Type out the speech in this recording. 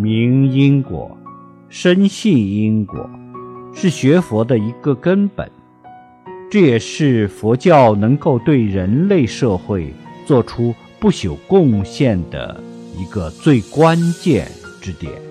明因果深信因果是学佛的一个根本。这也是佛教能够对人类社会做出不朽贡献的一个最关键之点。